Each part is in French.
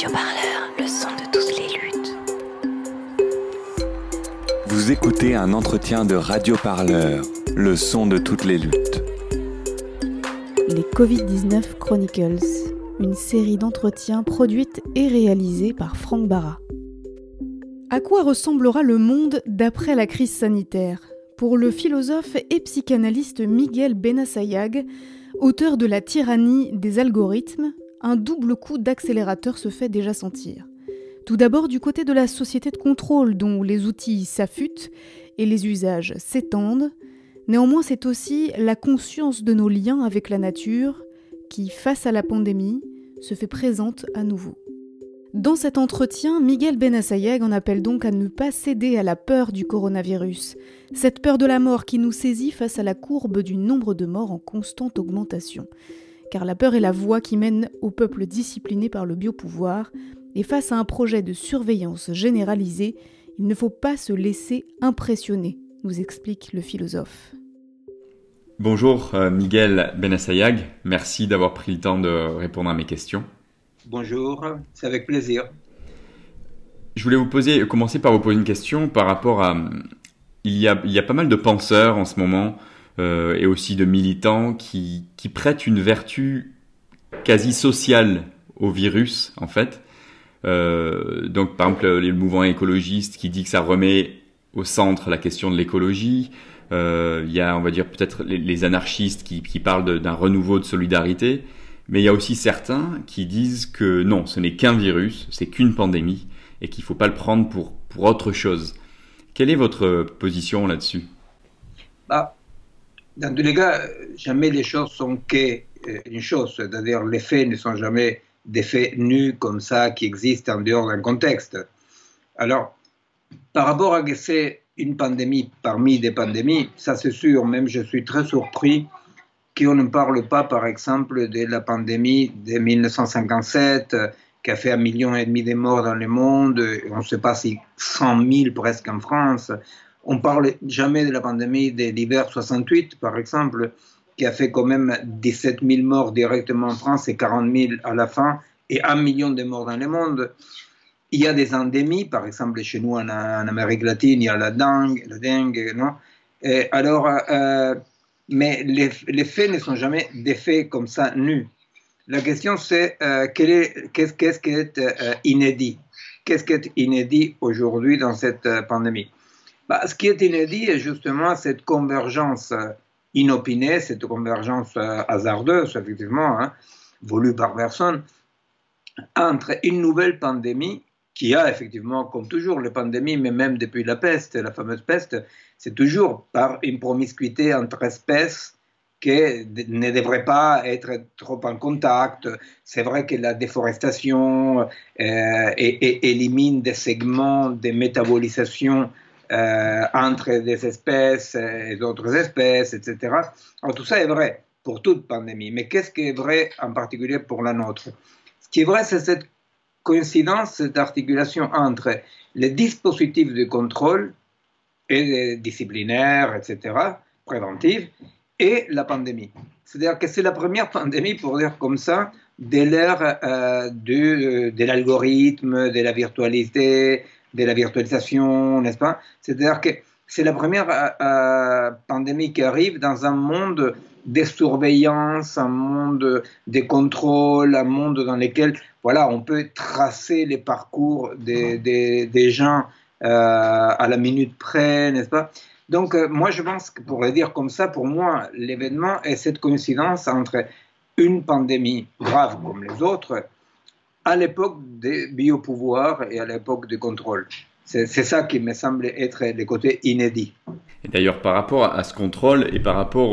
Radio Parleur, le son de toutes les luttes. Vous écoutez un entretien de Radio Parleur, le son de toutes les luttes. Les Covid-19 Chronicles, une série d'entretiens produite et réalisée par Franck Barra. À quoi ressemblera le monde d'après la crise sanitaire? Pour le philosophe et psychanalyste Miguel Benassayag, auteur de La tyrannie des algorithmes, un double coup d'accélérateur se fait déjà sentir. Tout d'abord du côté de la société de contrôle dont les outils s'affûtent et les usages s'étendent, néanmoins c'est aussi la conscience de nos liens avec la nature qui, face à la pandémie, se fait présente à nouveau. Dans cet entretien, Miguel Benassayeg en appelle donc à ne pas céder à la peur du coronavirus, cette peur de la mort qui nous saisit face à la courbe du nombre de morts en constante augmentation car la peur est la voie qui mène au peuple discipliné par le biopouvoir, et face à un projet de surveillance généralisée, il ne faut pas se laisser impressionner, nous explique le philosophe. Bonjour euh, Miguel Benassayag, merci d'avoir pris le temps de répondre à mes questions. Bonjour, c'est avec plaisir. Je voulais vous poser, commencer par vous poser une question par rapport à... Il y a, il y a pas mal de penseurs en ce moment euh, et aussi de militants qui, qui prêtent une vertu quasi sociale au virus, en fait. Euh, donc, par exemple, le mouvement écologiste qui dit que ça remet au centre la question de l'écologie. Euh, il y a, on va dire, peut-être les, anarchistes qui, parlent d'un renouveau de solidarité. Mais il y a aussi certains qui disent que non, ce n'est qu'un virus, c'est qu'une pandémie, et qu'il ne faut pas le prendre pour, pour autre chose. Quelle est votre position là-dessus? Bah, dans tous les cas, jamais les choses sont qu'une chose, c'est-à-dire les faits ne sont jamais des faits nus comme ça qui existent en dehors d'un contexte. Alors, par rapport à que c'est une pandémie parmi des pandémies, ça c'est sûr, même je suis très surpris qu'on ne parle pas, par exemple, de la pandémie de 1957 qui a fait un million et demi de morts dans le monde, on ne sait pas si 100 000 presque en France, on parle jamais de la pandémie de l'hiver 68, par exemple, qui a fait quand même 17 000 morts directement en France et 40 000 à la fin, et un million de morts dans le monde. Il y a des endémies, par exemple chez nous en, Amérique latine, il y a la dengue, la dengue, non? Alors, euh, mais les, faits ne sont jamais des faits comme ça nus. La question c'est euh, qu'est-ce qui est, euh, inédit? Qu'est-ce qui est inédit aujourd'hui dans cette pandémie? Ce qui est inédit est justement cette convergence euh, inopinée, cette convergence euh, hasardeuse, effectivement, hein, voulue par personne, entre une nouvelle pandémie qui a effectivement, comme toujours, les pandémies, mais même depuis la peste, la fameuse peste, c'est toujours par une promiscuité entre espèces qui ne devrait pas être trop en contact. C'est vrai que la déforestation euh, élimine des segments de métabolisation entre des espèces et d'autres espèces, etc. Alors, tout ça est vrai pour toute pandémie, mais qu'est-ce qui est vrai en particulier pour la nôtre? Ce qui est vrai, c'est cette coïncidence, cette articulation entre les dispositifs de contrôle et disciplinaires, etc., préventifs, et la pandémie. C'est-à-dire que c'est la première pandémie, pour dire comme ça, de l'ère euh, de l'algorithme, de la virtualité, de la virtualisation, n'est-ce pas? C'est-à-dire que c'est la première euh, euh, pandémie qui arrive dans un monde de surveillance, un monde de contrôle, un monde dans lequel voilà, on peut tracer les parcours des, des, des gens euh, à la minute près, n'est-ce pas? Donc moi je pense que pour le dire comme ça, pour moi l'événement est cette coïncidence entre une pandémie grave comme les autres à l'époque des biopouvoirs et à l'époque du contrôle. C'est ça qui me semble être le côté inédit. D'ailleurs, par rapport à ce contrôle et par rapport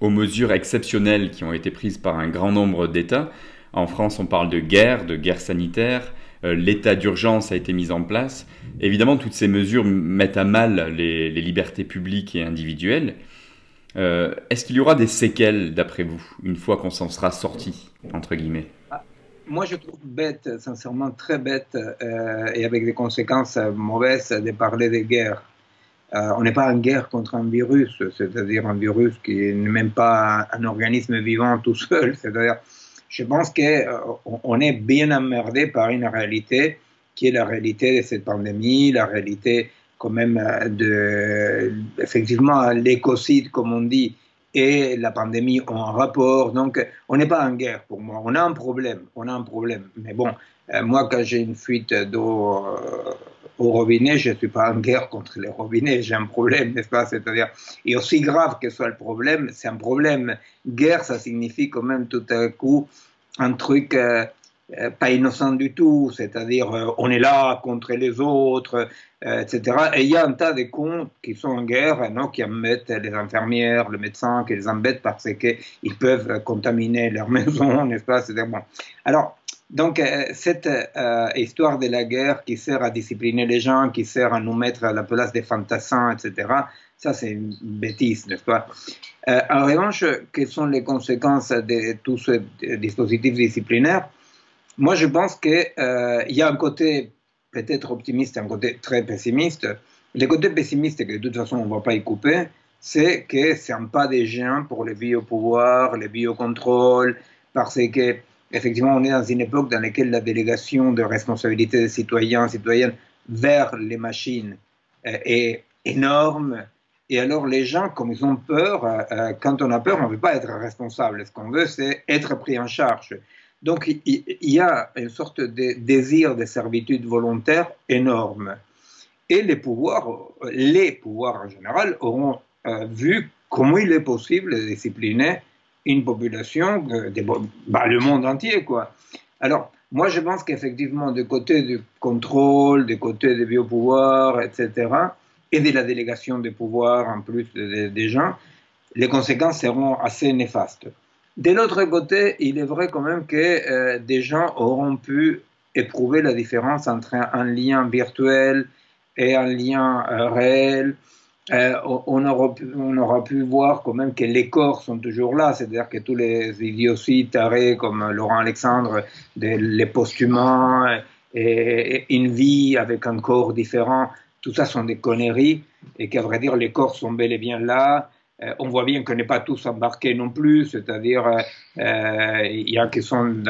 aux, mesures exceptionnelles qui ont été prises par un grand nombre d'États, en France, on parle de guerre, de guerre sanitaire, euh, l'état d'urgence a été mis en place. Évidemment, toutes ces mesures mettent à mal les, libertés publiques et individuelles. Euh, est-ce qu'il y aura des séquelles, d'après vous, une fois qu'on s'en sera sorti, entre guillemets? Moi, je trouve bête, sincèrement très bête, euh, et avec des conséquences mauvaises, de parler de guerre. Euh, on n'est pas en guerre contre un virus, c'est-à-dire un virus qui n'est même pas un organisme vivant tout seul. C'est-à-dire, je pense qu'on est bien emmerdé par une réalité qui est la réalité de cette pandémie, la réalité quand même de, effectivement, l'écocide, comme on dit, et la pandémie ont un rapport. Donc, on n'est pas en guerre pour moi. On a un problème. On a un problème. Mais bon, euh, moi, quand j'ai une fuite d'eau euh, au robinet, je ne suis pas en guerre contre les robinets. J'ai un problème, n'est-ce pas? C'est-à-dire, et aussi grave que soit le problème, c'est un problème. Guerre, ça signifie quand même tout à coup un truc. Euh, pas innocent du tout, c'est-à-dire euh, on est là contre les autres, euh, etc. Et il y a un tas de cons qui sont en guerre, non, qui embêtent les infirmières, le médecin, qui les embêtent parce qu'ils peuvent contaminer leur maison, n'est-ce pas bon. Alors, donc, cette histoire de la guerre qui sert à discipliner les gens, qui sert à nous mettre à la place des fantassins, etc., ça, c'est une bêtise, n'est-ce pas? En revanche, quelles sont les conséquences de tous ces dispositifs disciplinaires? Moi, je pense qu'il euh, y a un côté peut-être optimiste un côté très pessimiste. Le côté pessimiste, que de toute façon on ne va pas y couper, c'est que c'est un pas des gens pour le biopouvoir, le biocontrôle, parce que effectivement on est dans une époque dans laquelle la délégation de responsabilité des citoyens, citoyennes vers les machines euh, est énorme. Et alors les gens, comme ils ont peur, euh, quand on a peur, on ne veut pas être responsable. Ce qu'on veut, c'est être pris en charge. Donc il y a une sorte de désir de servitude volontaire énorme. Et les pouvoirs, les pouvoirs en général, auront euh, vu comment il est possible de discipliner une population, euh, bah, le monde entier. Quoi. Alors, moi, je pense qu'effectivement, du côté du contrôle, du côté des biopouvoirs, etc., et de la délégation des pouvoirs en plus des gens, les conséquences seront assez néfastes. De l'autre côté, il est vrai quand même que euh, des gens auront pu éprouver la différence entre un, lien virtuel et un lien euh, réel. Euh, on, aura pu, voir quand même que les corps sont toujours là, c'est-à-dire que tous les idioties tarés comme Laurent Alexandre, les post-humains et, une vie avec un corps différent, tout ça sont des conneries et qu'à vrai dire les corps sont bel et bien là on voit bien qu'on n'est pas tous embarqués non plus, c'est-à-dire euh, euh, il y a qui sont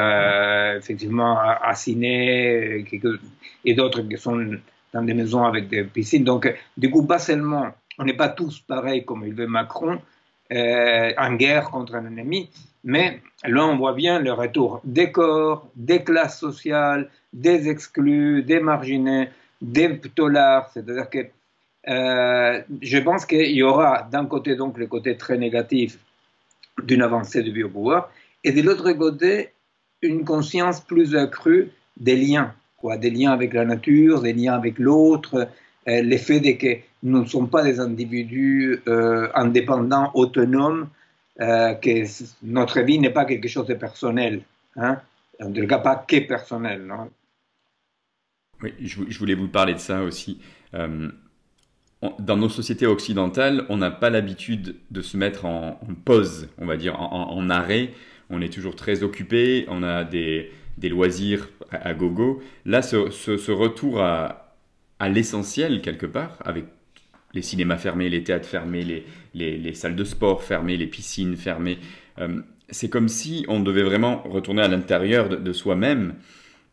effectivement assinés et d'autres qui sont dans des maisons avec des piscines. Donc, du coup, pas seulement, on n'est pas tous pareils comme il veut Macron, en guerre contre un ennemi, mais là, on voit bien le retour des corps, des classes sociales, des exclus, des marginés, des ptolards, c'est-à-dire que euh, je pense qu'il y aura d'un côté donc le côté très négatif d'une avancée du biopouvoir et de l'autre côté une conscience plus accrue des liens, quoi, des liens avec la nature, des liens avec l'autre, euh, l'effet de que nous ne sommes pas des individus euh, indépendants, autonomes, que notre vie n'est pas quelque chose de personnel, hein, en tout cas pas que personnel. Non oui, je voulais vous parler de ça aussi dans nos sociétés occidentales, on n'a pas l'habitude de se mettre en, pause, on va dire, en, arrêt. On est toujours très occupé, on a des, loisirs à, gogo. Là, ce, retour à, l'essentiel, quelque part, avec les cinémas fermés, les théâtres fermés, les, salles de sport fermées, les piscines fermées, euh, c'est comme si on devait vraiment retourner à l'intérieur de soi-même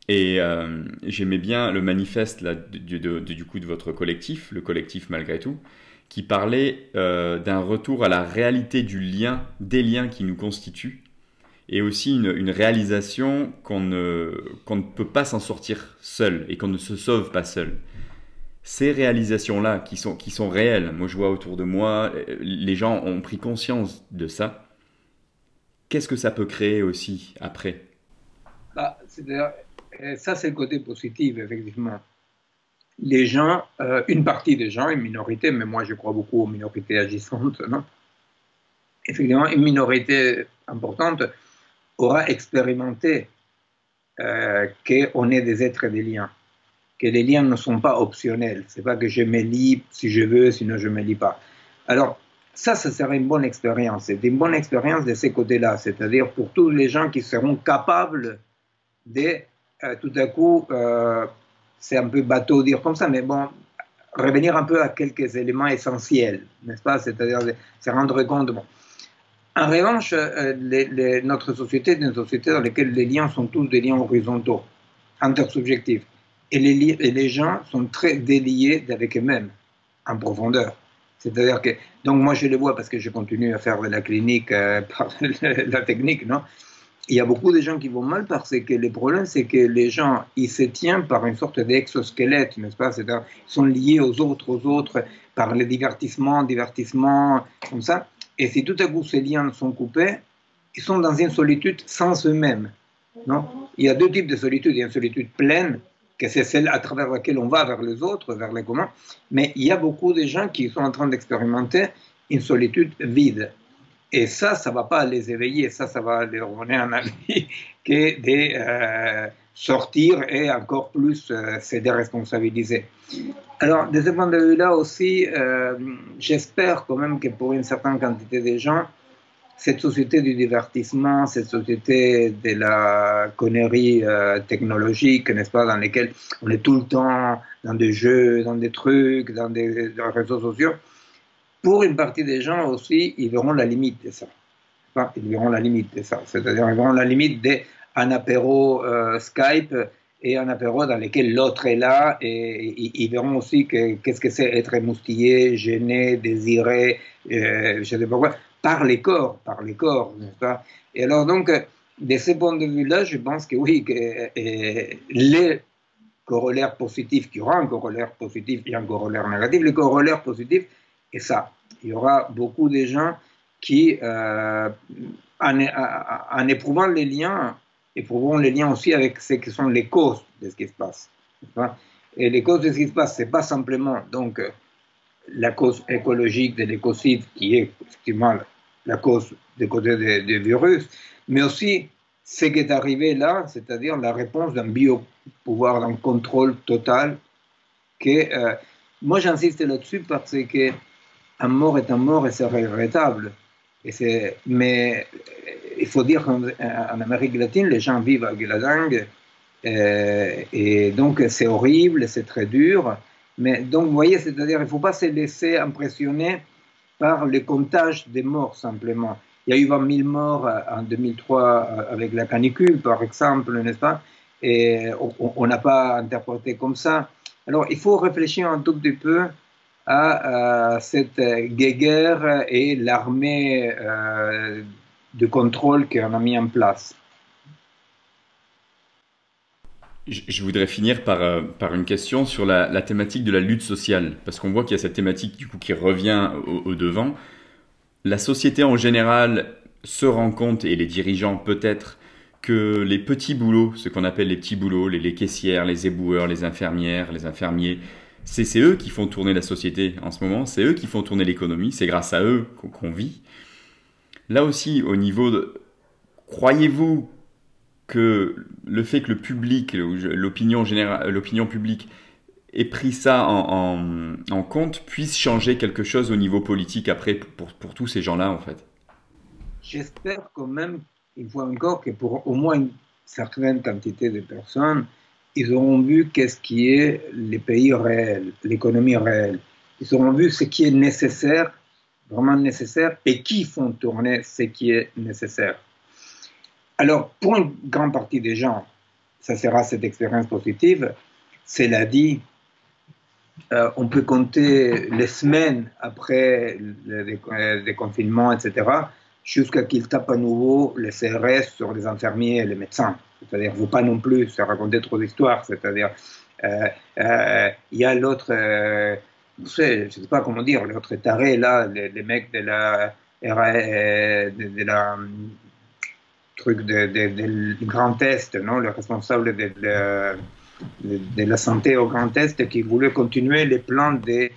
et euh, j'aimais bien le manifeste du, coup de votre collectif, le collectif malgré tout, qui parlait euh, d'un retour à la réalité du lien, des liens qui nous constituent, et aussi une, réalisation qu'on ne, peut pas s'en sortir seul et qu'on ne se sauve pas seul. Ces réalisations-là qui sont, réelles, moi je vois autour de moi, les gens ont pris conscience de ça. Qu'est-ce que ça peut créer aussi après? Bah, ça, c'est le côté positif, effectivement. Les gens, euh, une partie des gens, une minorité, mais moi je crois beaucoup aux minorités agissantes, non? Effectivement, une minorité importante aura expérimenté euh, qu'on est des êtres des liens, que les liens ne sont pas optionnels. C'est pas que je me lis si je veux, sinon je me lis pas. Alors, ça, ça serait une bonne expérience. C'est une bonne expérience de ces côtés-là, c'est-à-dire pour tous les gens qui seront capables de tout à coup, euh, c'est un peu bateau dire comme ça, mais bon, revenir un peu à quelques éléments essentiels, n'est-ce pas? C'est-à-dire se rendre compte, En revanche, euh, notre société est une société dans laquelle les liens sont tous des liens horizontaux, intersubjectifs. Et les, et les gens sont très déliés avec eux-mêmes, en profondeur. C'est-à-dire que, donc moi je le vois parce que je continue à faire de la clinique euh, par la technique, non? Il y a beaucoup de gens qui vont mal parce que le problème c'est que les gens, ils se tiennent par une sorte d'exosquelette, n'est-ce pas? Ils sont liés aux autres, aux autres, par le divertissement, divertissement, comme ça. Et si tout à coup ces liens sont coupés, ils sont dans une solitude sans eux-mêmes. Non? Il y a deux types de solitude. Il y a une solitude pleine, que c'est celle à travers laquelle on va vers les autres, vers les communs. Mais il y a beaucoup de gens qui sont en train d'expérimenter une solitude vide. Et ça, ça ne va pas les éveiller, ça, ça va leur donner un avis que de euh, sortir et encore plus euh, se déresponsabiliser. Alors, de ce point de vue-là aussi, euh, j'espère quand même que pour une certaine quantité de gens, cette société du divertissement, cette société de la connerie technologique, n'est-ce pas, dans laquelle on est tout le temps dans des jeux, dans des trucs, dans des, réseaux sociaux, pour une partie des gens aussi, ils verront la limite de ça. ils verront la limite de ça. C'est-à-dire, ils verront la limite d'un apéro euh, Skype et un apéro dans lequel l'autre est là et, ils verront aussi qu'est-ce que c'est être émoustillé, gêné, désiré, euh, je ne sais pas quoi, par les corps, par les corps, n'est-ce pas? Et alors donc, de ce point de vue-là, je pense que oui, que euh, les corollaires positifs, qu'il y aura un corollaire positif et un corollaire négatif, le corollaire positif est ça. Il y aura beaucoup de gens qui, euh, en, éprouvant les liens, éprouvons les liens aussi avec ce qui sont les causes de ce qui se passe. Et les causes de ce qui se passe, ce n'est pas simplement donc, la cause écologique de l'écocide, qui est effectivement la cause du côté des virus, mais aussi ce qui est arrivé là, c'est-à-dire la réponse d'un biopouvoir, d'un contrôle total. Que, euh, moi, j'insiste là-dessus parce que un mort est un mort et c'est regrettable. Et mais il faut dire qu'en Amérique latine, les gens vivent avec la dengue. Euh, et donc, c'est horrible, c'est très dur. Mais donc, vous voyez, c'est-à-dire, il ne faut pas se laisser impressionner par le comptage des morts simplement. Il y a eu 20 000 morts en 2003 avec la canicule, par exemple, n'est-ce pas? Et on n'a pas interprété comme ça. Alors, il faut réfléchir un tout petit peu à, cette guerre et l'armée euh, de contrôle qu'on a mis en place. Je voudrais finir par, euh, par une question sur la, thématique de la lutte sociale, parce qu'on voit qu'il y a cette thématique du coup qui revient au, devant. La société en général se rend compte, et les dirigeants peut-être, que les petits boulots, ce qu'on appelle les petits boulots, les, les, caissières, les éboueurs, les infirmières, les infirmiers, c'est eux qui font tourner la société en ce moment, c'est eux qui font tourner l'économie, c'est grâce à eux qu'on vit. Là aussi, au niveau de... Croyez-vous que le fait que le public, l'opinion générale, publique ait pris ça en, compte puisse changer quelque chose au niveau politique après pour, pour tous ces gens-là en fait? J'espère quand même, une fois encore, que pour au moins une certaine quantité de personnes, ils auront vu qu'est-ce qui est les pays réels, l'économie réelle. Ils auront vu ce qui est nécessaire vraiment nécessaire et qui font tourner ce qui est nécessaire. Alors, pour une grande partie des gens, ça sera cette expérience positive. Cela dit, euh, on peut compter les semaines après le déconfinement, etc., jusqu'à qu'ils tapent à nouveau les CRS sur les infirmiers et les médecins. C'est-à-dire, il ne faut pas non plus se raconter trop d'histoires. C'est-à-dire, euh, euh, il y a l'autre je ne sais pas comment dire, l'autre taré, là, les, mecs de la, de, la truc de, Grand Est, non, le responsable de, de, la santé au Grand Est, qui voulait continuer les plans de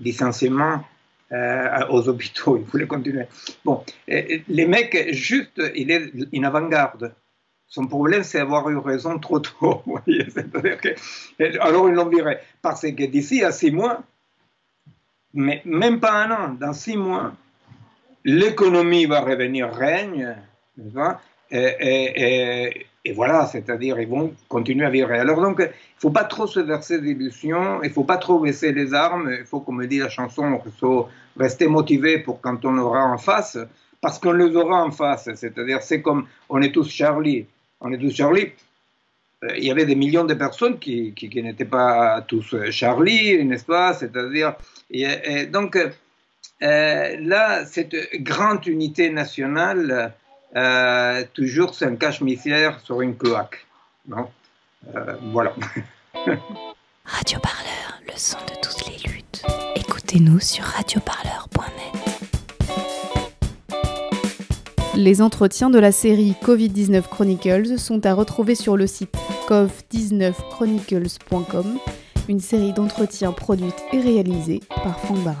licenciement euh, aux hôpitaux, il voulait continuer. Bon, les mecs, juste, il est une avant-garde. Son problème, c'est avoir eu raison trop tôt. alors, ils l'ont viré. Parce que d'ici à six mois, mais même pas un an, dans six mois, l'économie va revenir règne, et, voilà, c'est-à-dire ils vont continuer à vivre. Alors donc, il ne faut pas trop se verser d'illusions, il ne faut pas trop baisser les armes, il faut, comme dit la chanson, rester motivé pour quand on aura en face, parce qu'on les aura en face. C'est-à-dire, c'est comme on est tous Charlie. On est tous Charlie. Euh, il y avait des millions de personnes qui, qui, n'étaient pas tous Charlie, n'est-ce pas? C'est-à-dire, et, donc euh, là, cette grande unité nationale, euh, toujours c'est un cache-misère sur une cloaque. Non voilà. Radio Parleur, le son de toutes les luttes. Écoutez-nous sur radioparleur.net. Les entretiens de la série Covid-19 Chronicles sont à retrouver sur le site cov19chronicles.com, une série d'entretiens produite et réalisée par Franck Barra.